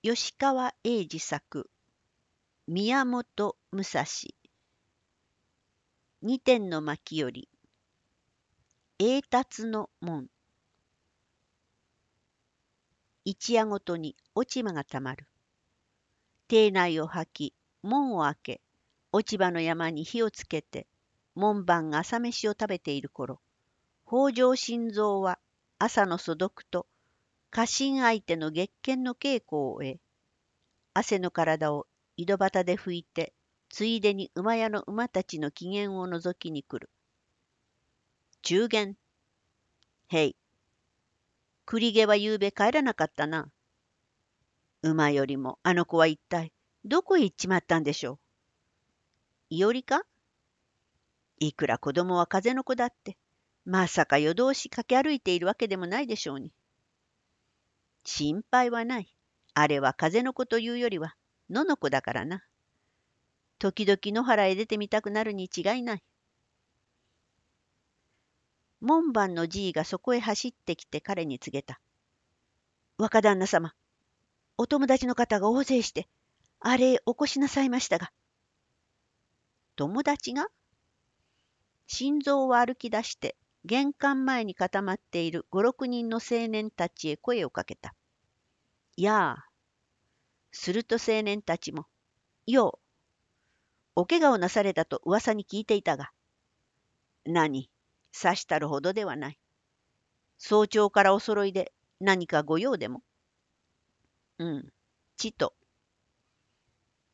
吉川英治作宮本武蔵。二点の巻より栄達の門。一夜ごとに落ち葉がたまる。邸内を吐き門を開け落ち葉の山に火をつけて門番が朝飯を食べている頃北条心臓は朝の素読と家臣相手の月見の稽古を終え汗の体を井戸端で拭いてついでに馬屋の馬たちの機嫌を覗きに来る。中元。へい。栗毛はゆうべ帰らなかったな。馬よりもあの子は一体どこへ行っちまったんでしょう。いおりか？いくら子供は風の子だって、まさか夜通し駆け歩いているわけでもないでしょうに。心配はない。あれは風の子というよりは野の子だからな。時々野原へ出てみたくなるに違いない。門番のじいがそこへ走ってきて彼に告げた。若旦那様、お友達の方が大勢して、あれへお越しなさいましたが。友達が心臓を歩き出して、玄関前に固まっている五六人の青年たちへ声をかけた。やあ。すると青年たちも、よう、お怪我をなされたと噂に聞いていたが。何、刺したるほどではない。早朝からお揃いで何かご用でも。うん、ちと。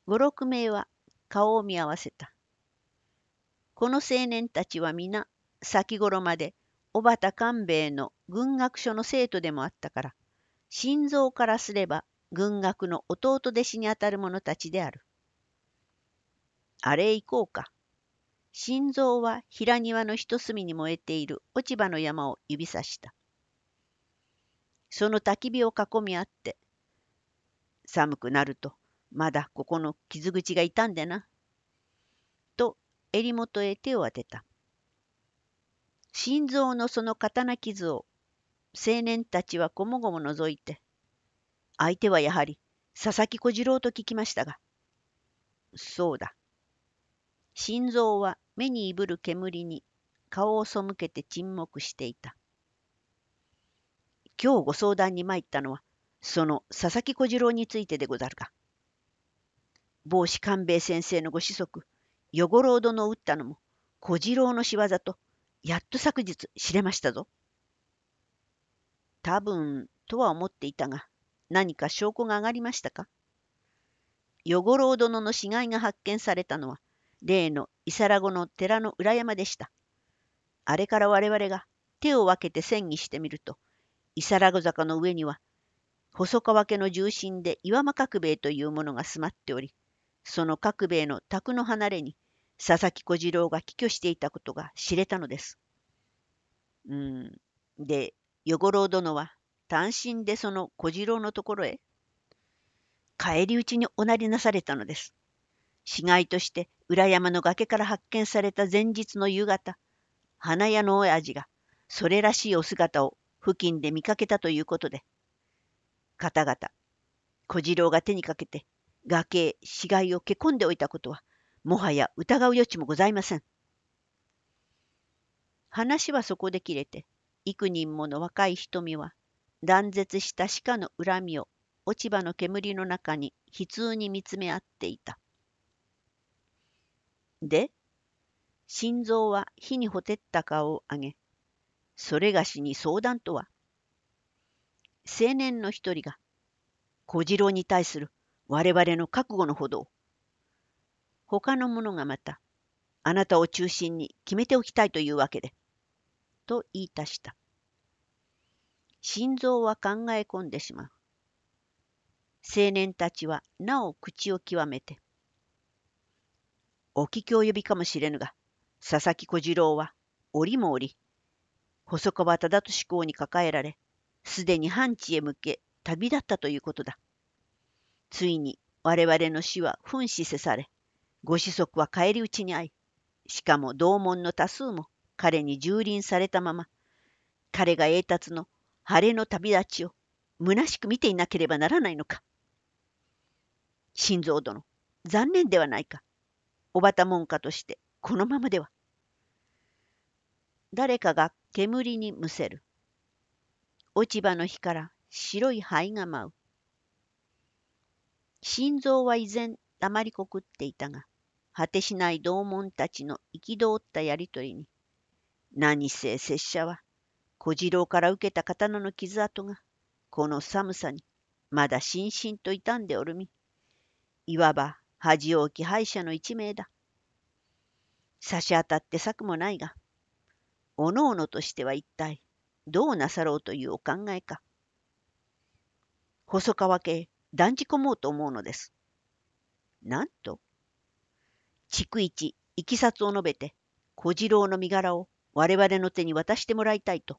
五六名は顔を見合わせた。この青年たちは皆先頃まで小畑官兵衛の軍学所の生徒でもあったから、心臓からすれば軍学の弟弟子にあたる者たちである。あれ行こうか。心臓は平庭の一隅に燃えている落ち葉の山を指さした。その焚き火を囲み合って、寒くなるとまだここの傷口が痛んでな。と襟元へ手を当てた。心臓のその刀傷を青年たちはこもごも覗いて、相手はやはり佐々木小次郎と聞きましたが、そうだ。心臓は目にいぶる煙に顔を背けて沈黙していた。今日ご相談に参ったのは、その佐々木小次郎についてでござるか。帽子官兵衛先生のご子息、与五郎殿を撃ったのも小次郎の仕業とやっと昨日知れましたぞ。多分とは思っていたが、何か証拠が上がりましたか？与五郎殿の死骸が発見されたのは、例の伊皿子の寺の裏山でした。あれから我々が手を分けて戦議してみると、伊皿子坂の上には、細川家の重臣で岩間角兵衛というものが住まっており、その角兵衛の宅の離れに、佐々木小次郎が帰居していたことが知れたのです。うん。で、与五郎殿は単身でその小次郎のところへ帰り討ちにおなりなされたのです。死骸として裏山の崖から発見された前日の夕方、花屋の親父がそれらしいお姿を付近で見かけたということで、方々、小次郎が手にかけて崖へ死骸をけ込んでおいたことは、もはや疑う余地もございません。話はそこで切れて、幾人もの若い瞳は、断絶した鹿の恨みを落ち葉の煙の中に悲痛に見つめ合っていた。で、心臓は火にほてった顔を上げ、それがしに相談とは、青年の一人が、小次郎に対する我々の覚悟のほどを、他の者がまた、あなたを中心に決めておきたいというわけで、と言いたした。心臓は考え込んでしまう。青年たちはなお口を極めて、お聞き及びかもしれぬが、佐々木小次郎は、折も折、細川忠俊公に抱えられ、すでに半地へ向け旅立ったということだ。ついに我々の死は噴死せされ、ご子息は返り討ちに遭い、しかも同門の多数も彼に蹂躙されたまま、彼が栄達の晴れの旅立ちを虚しく見ていなければならないのか。心臓殿、残念ではないか。おばた門下として、このままでは。誰かが煙にむせる。落ち葉の火から白い灰が舞う。心臓は依然黙りこくっていたが、果てしない同門たちの憤ったやりとりに、何せ拙者は小次郎から受けた刀の傷跡が、この寒さにまだしんしんと傷んでおるみ。いわば恥多き敗者の一名だ。差し当たって策もないが、おのおのとしては一体どうなさろうというお考えか。細川家断じ込もうと思うのです。なんと逐一いきさつを述べて小次郎の身柄を我々の手に渡してもらいたいと。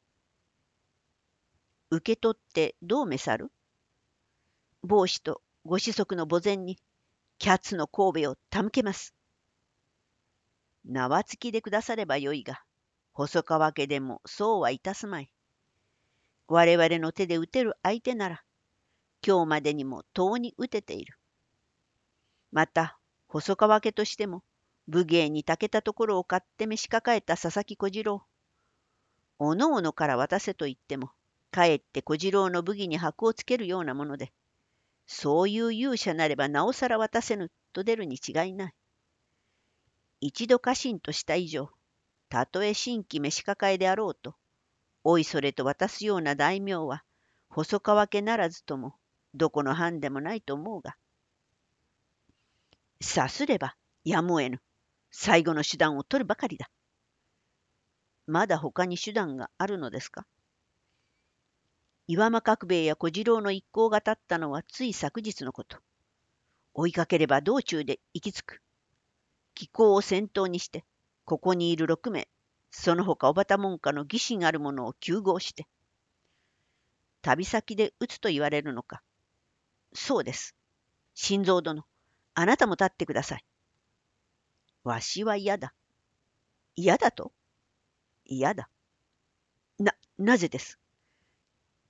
受け取ってどう召さる？帽子とご子息の墓前にキャッツの神戸を手向けます。縄付きでくださればよいが、細川家でもそうはいたすまい。我々の手で打てる相手なら、今日までにも遠に打てている。また、細川家としても、武芸に長けたところを買って召し抱えた佐々木小次郎。おのおのから渡せと言っても、かえって小次郎の武技に箔をつけるようなもので、そういう勇者なればなおさら渡せぬと出るに違いない。一度家臣とした以上、たとえ新規召し抱えであろうと、おいそれと渡すような大名は、細川家ならずとも、どこの藩でもないと思うが。さすれば、やむを得ぬ。最後の手段を取るばかりだ。まだ他に手段があるのですか？岩間角兵衛や小次郎の一行が立ったのはつい昨日のこと。追いかければ道中で行き着く。気候を先頭にして、ここにいる六名、その他おばた門下の義心ある者を救合して。旅先で撃つと言われるのか？そうです。心臓殿、あなたも立ってください。わしは嫌だ。嫌だと？嫌だ。な、なぜです？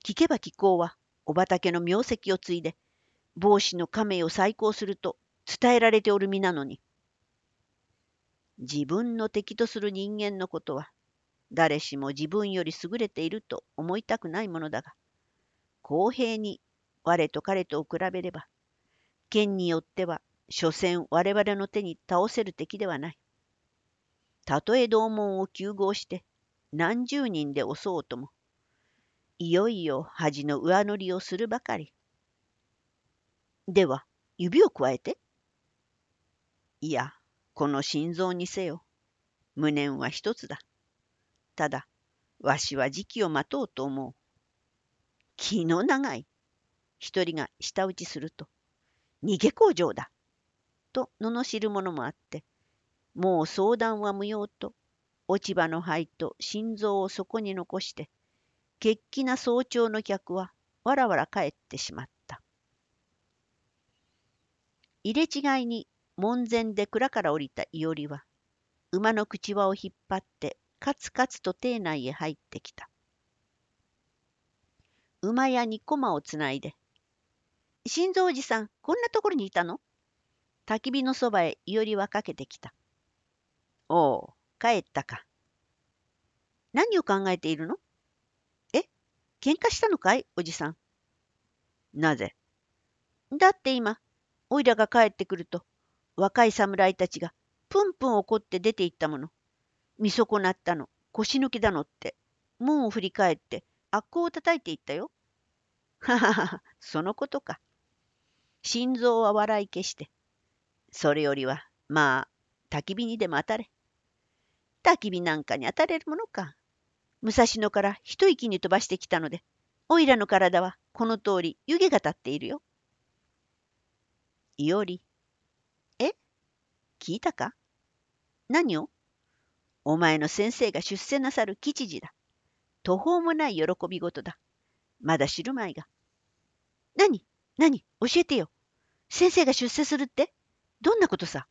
聞けば聞こうは、お畑の名跡を継いで、帽子の亀を再興すると伝えられておる身なのに。自分の敵とする人間のことは、誰しも自分より優れていると思いたくないものだが、公平に我と彼とを比べれば、剣によっては所詮我々の手に倒せる敵ではない。たとえ同門を救合して何十人で襲おうとも、いよいよ恥の上乗りをするばかり。では、指をくえて。いや、この心臓にせよ。無念は一つだ。ただ、わしは時期を待とうと思う。気の長い。一人が舌打ちすると、逃げ工場だ。と罵るものもあって、もう相談は無用と、落ち葉の灰と心臓をそこに残して、血気な早朝の客はわらわら帰ってしまった。入れ違いに門前で蔵から降りた伊織は、馬の口輪を引っ張ってカツカツと邸内へ入ってきた。馬屋に駒をつないで、心臓おじさん、こんなところにいたの？焚き火のそばへ伊織はかけてきた。おお、帰ったか。何を考えているの？え？喧嘩したのかい？おじさん。なぜ？だって今、おいらが帰ってくると、若い侍たちがプンプン怒って出て行ったもの。見損なったの、腰抜きだのって、門を振り返って悪行を叩いていったよ。ははは、そのことか。心臓は笑い消して、それよりは、まあ、焚き火にでも当たれ。焚き火なんかに当たれるものか。武蔵野から一息に飛ばしてきたので、おいらの体はこの通り湯気が立っているよ。いおり。え？聞いたか？何を？お前の先生が出世なさる吉次だ。途方もない喜び事だ。まだ知るまいが。何？何？教えてよ。先生が出世するって？どんなことさ？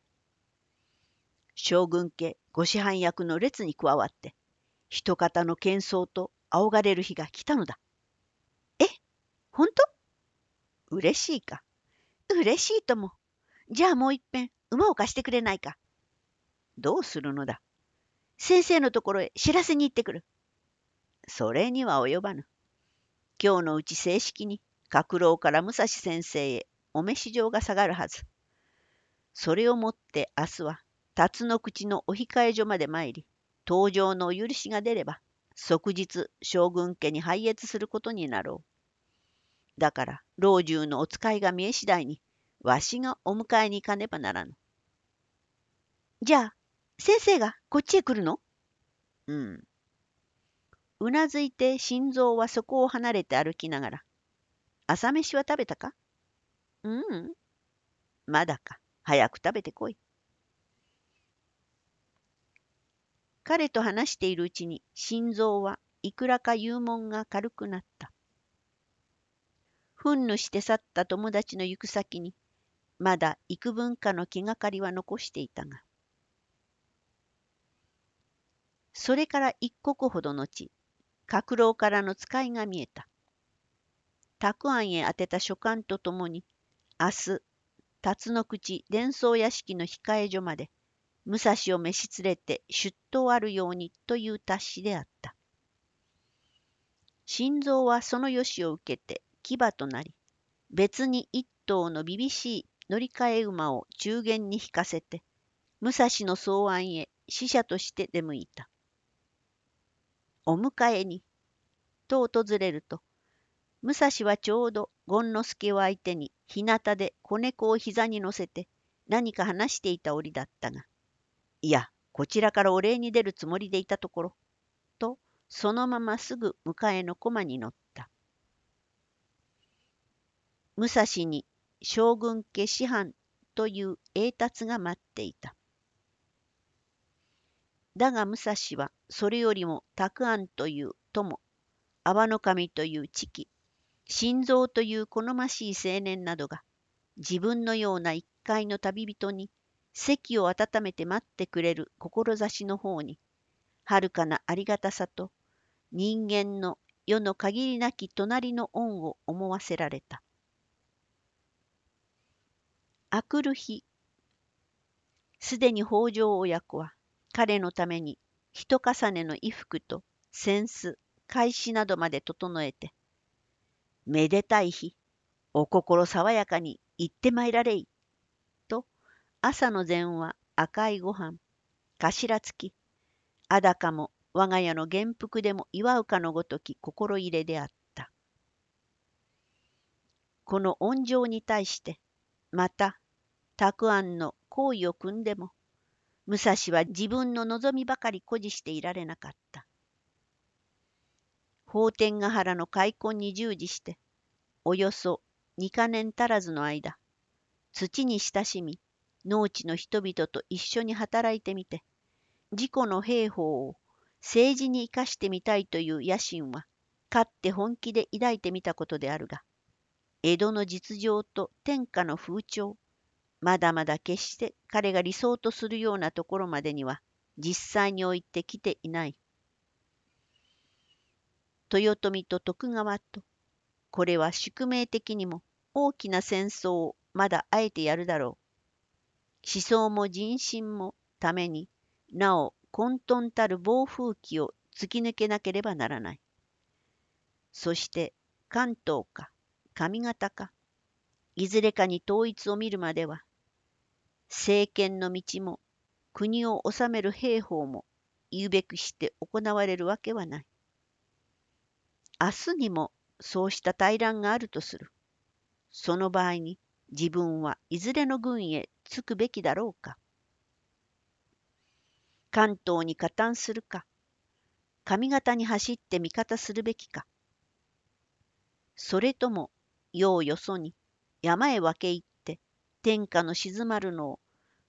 将軍家ご師範役の列に加わって、人方の喧騒と仰がれる日が来たのだ。え？本当？嬉しいか？嬉しいとも、じゃあもういっぺん馬を貸してくれないか？どうするのだ？先生のところへ知らせに行ってくる。それには及ばぬ。今日のうち正式に角郎から武蔵先生へお召し状が下がるはず。それをもって明日は辰の口のお控え所まで参り、登場のお許しが出れば、即日将軍家に拝謁することになろう。だから、老中のお使いが見え次第に、わしがお迎えに行かねばならぬ。じゃあ、先生がこっちへ来るの？うん。うなずいて心臓はそこを離れて歩きながら、朝飯は食べたか？うん。まだか。早く食べてこい。彼と話しているうちに心臓はいくらか幽門が軽くなった。憤怒して去った友達の行く先にまだ幾分かの気がかりは残していたが。それから一刻ほど後、角郎からの使いが見えた。たくあんへ宛てた書簡とともに、明日、辰の口伝送屋敷の控え所まで武蔵を召し連れて出頭あるようにという達しであった。心臓はそのよしを受けて牙となり、別に一頭のびびしい乗り換え馬を中原に引かせて、武蔵の草案へ使者として出向いた。お迎えに、と訪れると、武蔵はちょうど権之助を相手に日向で子猫を膝に乗せて何か話していた折だったが、いや、こちらからお礼に出るつもりでいたところ、と、そのまますぐ迎えの駒に乗った。武蔵に将軍家師範という栄達が待っていた。だが武蔵はそれよりも沢庵という友、阿波の神という知己、心臓という好ましい青年などが自分のような一介の旅人に席を温めて待ってくれる志の方に、はるかなありがたさと人間の世の限りなき隣の恩を思わせられた。あくる日、すでに北条親子は彼のために一重ねの衣服と扇子、返しなどまで整えて、めでたい日、お心爽やかに行ってまいられい。と朝の膳は赤いご飯、頭付き、あだかも我が家の元服でも祝うかのごとき心入れであった。この恩情に対して、また、たくあんの行為を組んでも、武蔵は自分の望みばかり誇示していられなかった。法天ヶ原の開墾に従事して、およそ二か年足らずの間、土に親しみ、農地の人々と一緒に働いてみて、自己の兵法を政治に生かしてみたいという野心は、かって本気で抱いてみたことであるが、江戸の実情と天下の風潮、まだまだ決して彼が理想とするようなところまでには実際においてきていない。豊臣と徳川と、これは宿命的にも大きな戦争をまだあえてやるだろう。思想も人心もためになお混沌たる暴風期を突き抜けなければならない。そして関東か上方かいずれかに統一を見るまでは政権の道も国を治める兵法も言うべくして行われるわけはない。明日にもそうした大乱があるとする。その場合に自分はいずれの軍へつくべきだろうか。関東に加担するか、上方に走って味方するべきか。それとも、世をよそに山へ分け入って天下の静まるのを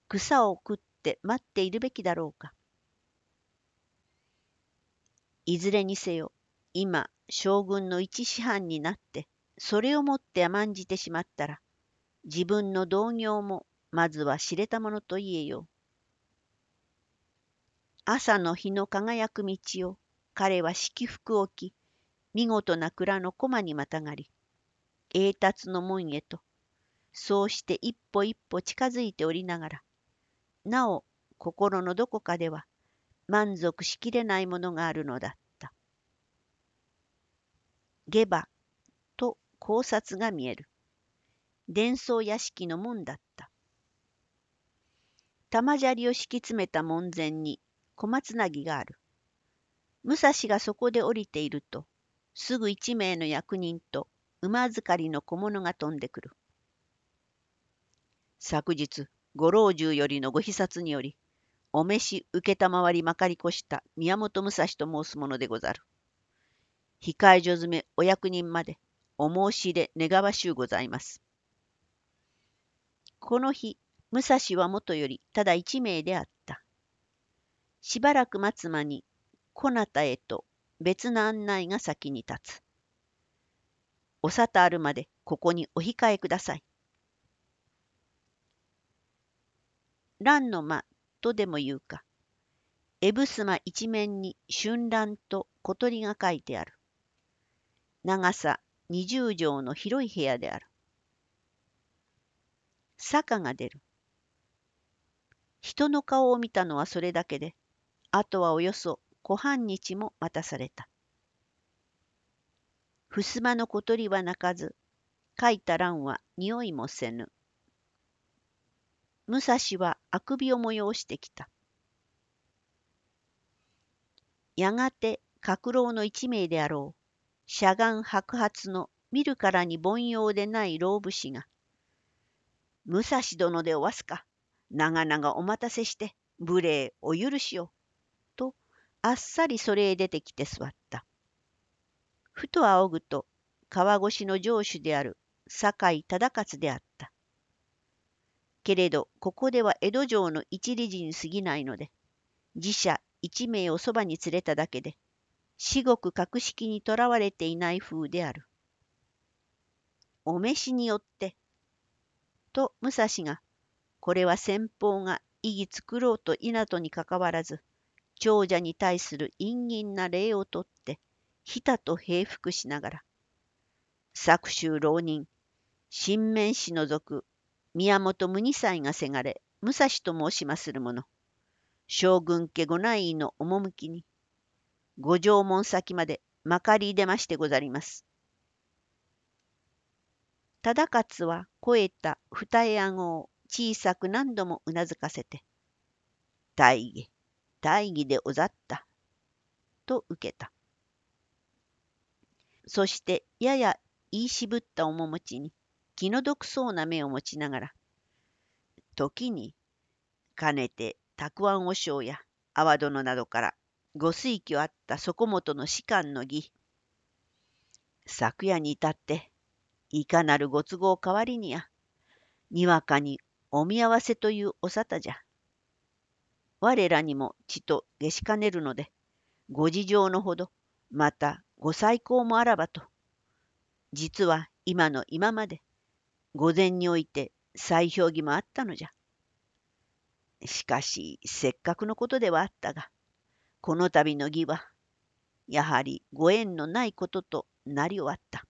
草を食って待っているべきだろうか。いずれにせよ、今、将軍の一師範になって、それをもって甘んじてしまったら、自分の同業もまずは知れたものと言えよう。朝の日の輝く道を彼は敷服置き、見事な蔵の駒にまたがり、栄達の門へと、そうして一歩一歩近づいておりながら、なお心のどこかでは満足しきれないものがあるのだ。下馬と考察が見える。伝送屋敷の門だった。玉砂利を敷き詰めた門前に小松なぎがある。武蔵がそこで降りていると、すぐ一名の役人と馬預かりの小物が飛んでくる。昨日、ご老中よりのご視察により、お召し承りまかり越した宮本武蔵と申すものでござる。控え所詰めお役人までお申し入れ願わしゅうございます。この日、武蔵はもとよりただ一名であった。しばらく待つ間に、こなたへと別の案内が先に立つ。お沙汰あるまでここにお控えください。蘭の間とでも言うか、エブスマ一面に春蘭と小鳥が書いてある。長さ二十畳の広い部屋である。坂が出る。人の顔を見たのはそれだけで、あとはおよそ小半日も待たされた。襖の小鳥は鳴かず、書いた蘭は匂いもせぬ。武蔵はあくびを催してきた。やがて角郎の一名であろう、しゃがん白髪の見るからに凡庸でない老武士が、武蔵殿でおわすか、長々お待たせして、無礼お許しを。と、あっさりそれへ出てきて座った。ふと仰ぐと、川越の城主である酒井忠勝であった。けれど、ここでは江戸城の一理事に過ぎないので、自社一名をそばに連れただけで、至極格式にとらわれていない風である。お召しによって、と武蔵が、これは先方が意義作ろうと稲にかかわらず、長者に対する陰銀な礼をとって、ひたと平服しながら、作州浪人、新面氏の族、宮本無二歳がせがれ、武蔵と申しまする者、将軍家御内医の趣に、五条門先までまかり出ましてござります。忠勝は肥えた二重顎を小さく何度もうなずかせて、大義、大義でおざった、と受けた。そしてやや言い渋った面持ちに気の毒そうな目を持ちながら、時にかねてたくあん和尚や阿波殿などからご推挙あった底本の士官の儀。昨夜に至って、いかなるご都合代わりにや、にわかにお見合わせというお沙汰じゃ。我らにもちと下しかねるので、ご事情のほど、またご再考もあらばと。実は今の今まで、午前において再評議もあったのじゃ。しかし、せっかくのことではあったが、この度の儀は、やはりご縁のないこととなり終わった。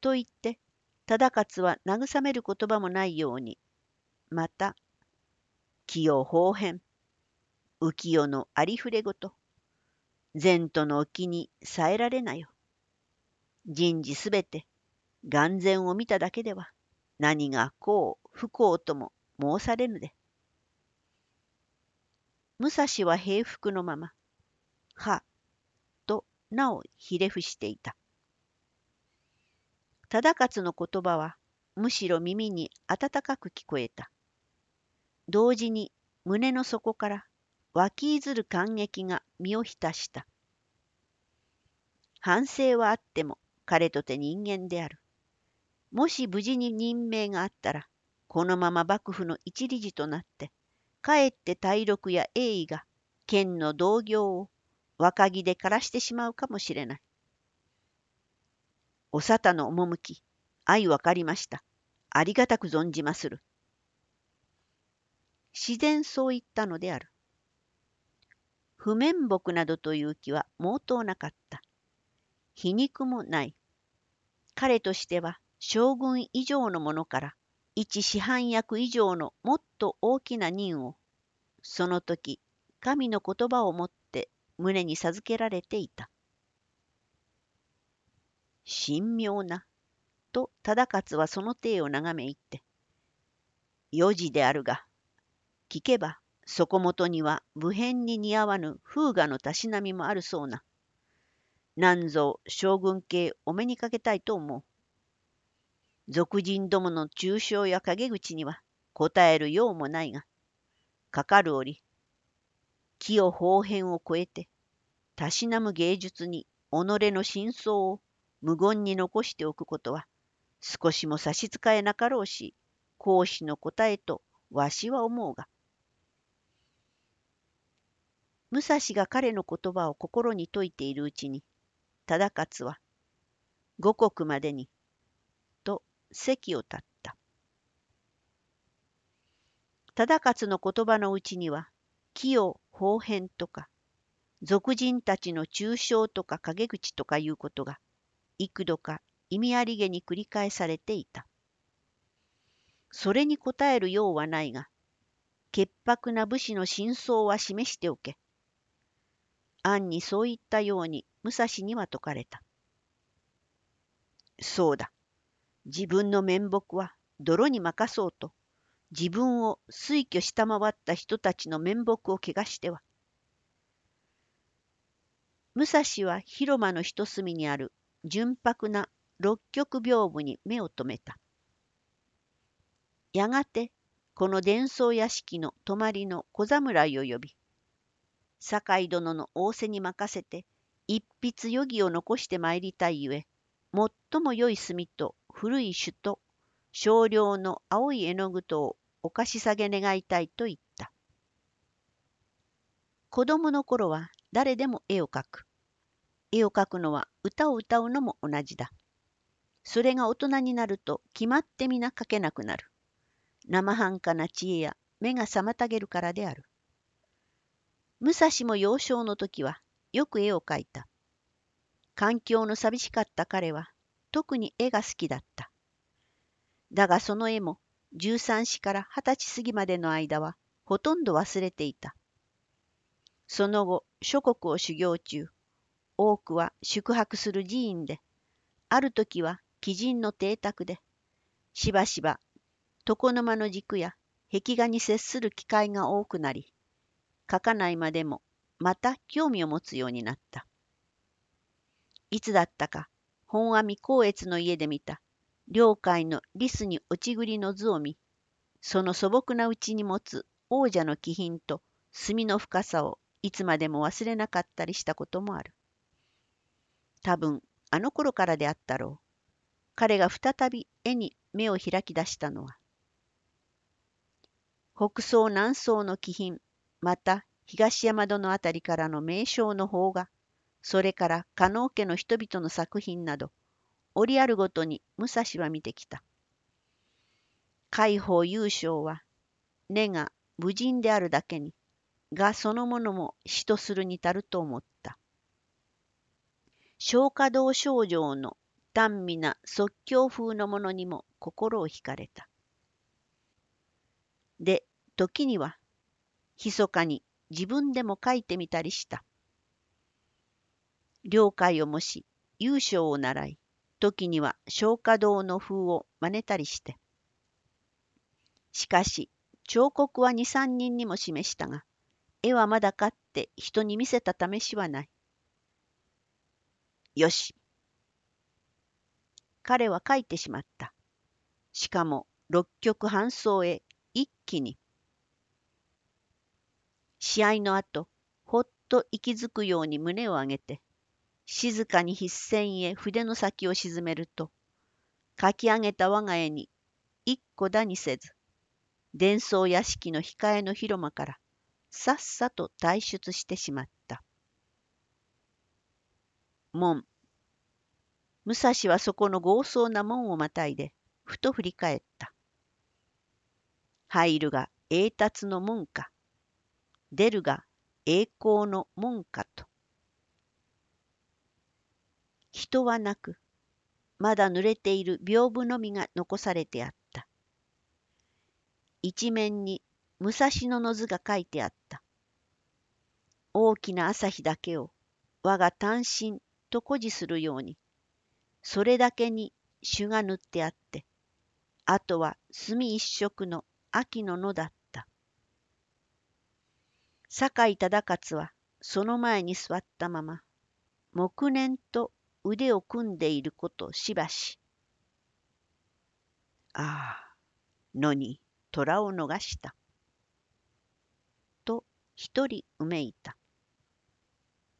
と言って、忠勝は慰める言葉もないように、また、気を方変、浮世のありふれごと、前途の沖に耐えられなよ。人事すべて、眼前を見ただけでは、何が幸不幸とも申されぬで。武蔵は平服のまま、は、となおひれ伏していた。忠勝の言葉はむしろ耳に温かく聞こえた。同時に胸の底から湧きいずる感激が身を浸した。反省はあっても彼とて人間である。もし無事に任命があったら、このまま幕府の一理事となって、かえって大禄や栄意が剣の同業を若木で枯らしてしまうかもしれない。お沙汰の趣、愛わかりました。ありがたく存じまする。自然そう言ったのである。不面目などという気は毛頭なかった。皮肉もない。彼としては将軍以上の者から一師範役以上のもっと大きな任をその時神の言葉をもって胸に授けられていた。神妙な、と忠勝はその体を眺めいって、4時であるが、聞けばそこもとには武変に似合わぬ風雅のたしなみもあるそうな。なんぞ将軍系お目にかけたいと思う。俗人どもの中傷や陰口には答えるようもないが、かかる折、木を方変を超えて、たしなむ芸術に己の真相を無言に残しておくことは、少しも差し支えなかろうし、講師の答えとわしは思うが。武蔵が彼の言葉を心に説いているうちに、忠勝は、五国までに、席を立った。忠勝の言葉のうちには、木を方変とか、俗人たちの中傷とか陰口とかいうことが、幾度か意味ありげに繰り返されていた。それに答えるようはないが、潔白な武士の真相は示しておけ。暗にそういったように武蔵には説かれた。そうだ。自分の面目は泥に任そうと、自分を推挙下回った人たちの面目を汚しては。武蔵は広間の一隅にある純白な六曲屏風に目を留めた。やがてこの伝送屋敷の泊まりの小侍を呼び、酒井殿の仰せに任せて一筆余儀を残してまいりたいゆえ、最も良い墨と古い酒と少量の青い絵の具とをお貸し下げ願いたいと言った。子供の頃は誰でも絵を描く。絵を描くのは歌を歌うのも同じだ。それが大人になると決まって皆描けなくなる。生半可な知恵や目が妨げるからである。武蔵も幼少の時はよく絵を描いた。環境の寂しかった彼は特に絵が好きだった。だがその絵も13歳から20歳過ぎまでの間はほとんど忘れていた。その後諸国を修行中多くは宿泊する寺院で、ある時は鬼人の邸宅で、しばしば床の間の軸や壁画に接する機会が多くなり、書かないまでもまた興味を持つようになった。いつだったか本阿弥光悦の家で見た領海のリスに落ちぐりの図を見、その素朴なうちに持つ王者の気品と墨の深さをいつまでも忘れなかったりしたこともある。多分あの頃からであったろう。彼が再び絵に目を開き出したのは。北宋南宋の気品、また東山戸のあたりからの名称の方が、それから加納家の人々の作品など、折あるごとに武蔵は見てきた。海宝優勝は、根が無人であるだけに、がそのものも死とするに足ると思った。小華道少女の淡美な即興風のものにも心を惹かれた。で、時には、密かに自分でも書いてみたりした。了解を模し、優勝を習い、時には小華道の風を真似たりして。しかし、彫刻は二三人にも示したが、絵はまだ買って人に見せた試しはない。よし。彼は書いてしまった。しかも六曲半走へ一気に。試合の後、ほっと息づくように胸を上げて、静かに筆線へ筆の先を沈めると、書き上げた我が家に一個だにせず、伝送屋敷の控えの広間からさっさと退出してしまった。門。武蔵はそこの豪壮な門をまたいで、ふと振り返った。入るが栄達の門か、出るが栄光の門かと。人はなく、まだ濡れている屏風のみが残されてあった。一面に武蔵野の図が書いてあった。大きな朝日だけを我が単身と誇示するように、それだけに朱が塗ってあって、あとは墨一色の秋の野だった。酒井忠勝はその前に座ったまま、黙念と腕を組んでいることしばし。ああ、野に虎を逃した。と一人うめいた。